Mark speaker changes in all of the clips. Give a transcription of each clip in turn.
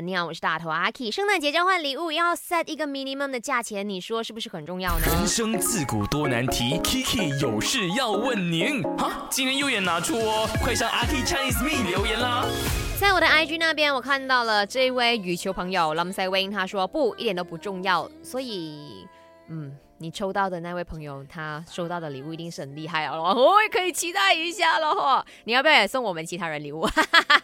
Speaker 1: 啊，你好，我是大头阿 K。圣诞节交换礼物要 set 一个 minimum 的价钱，你说是不是很重要呢？
Speaker 2: 人生自古多难题，Kiki 有事要问您。哈，今天右眼拿出哦，快上阿 K Chinese Me 留言啦。
Speaker 1: 在我的 IG 那边，我看到了这位羽球朋友 Lam Sai Wing，他说不，一点都不重要。所以，嗯。你抽到的那位朋友，他收到的礼物一定是很厉害哦，哦，可以期待一下了哈。你要不要也送我们其他人礼物？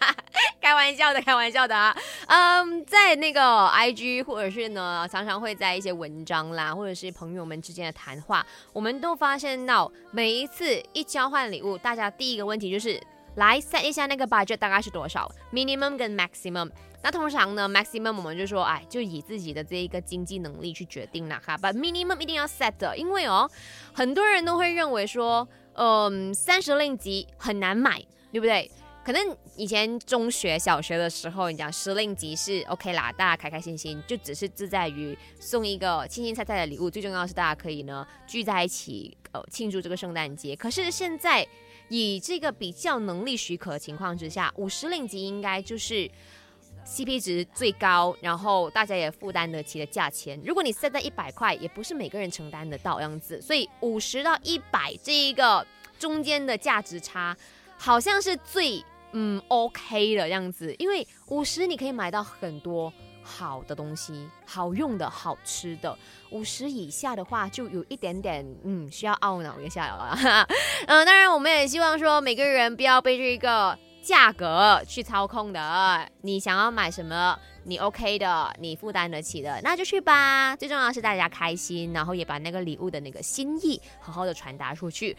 Speaker 1: 开玩笑的，开玩笑的啊。嗯，在那个 IG 或者是呢，常常会在一些文章啦，或者是朋友们之间的谈话，我们都发现到，每一次一交换礼物，大家第一个问题就是来 set 一下那个 budget 大概是多少，minimum 跟 maximum。那通常呢，maximum 我们就说，哎，就以自己的这一个经济能力去决定了哈。But minimum 一定要 set 的，因为哦，很多人都会认为说，嗯，三十令吉很难买，对不对？可能以前中学、小学的时候，你讲十令吉是 OK 啦，大家开开心心，就只是自在于送一个清清菜菜的礼物。最重要是，大家可以呢聚在一起，呃，庆祝这个圣诞节。可是现在以这个比较能力许可的情况之下，五十令吉应该就是。CP 值最高，然后大家也负担得起的价钱。如果你塞在一百块，也不是每个人承担得到样子。所以五十到一百这一个中间的价值差，好像是最嗯 OK 的样子。因为五十你可以买到很多好的东西，好用的好吃的。五十以下的话，就有一点点嗯需要懊恼一下了。嗯，当然我们也希望说每个人不要被这个。价格去操控的，你想要买什么，你 OK 的，你负担得起的，那就去吧。最重要是大家开心，然后也把那个礼物的那个心意好好的传达出去。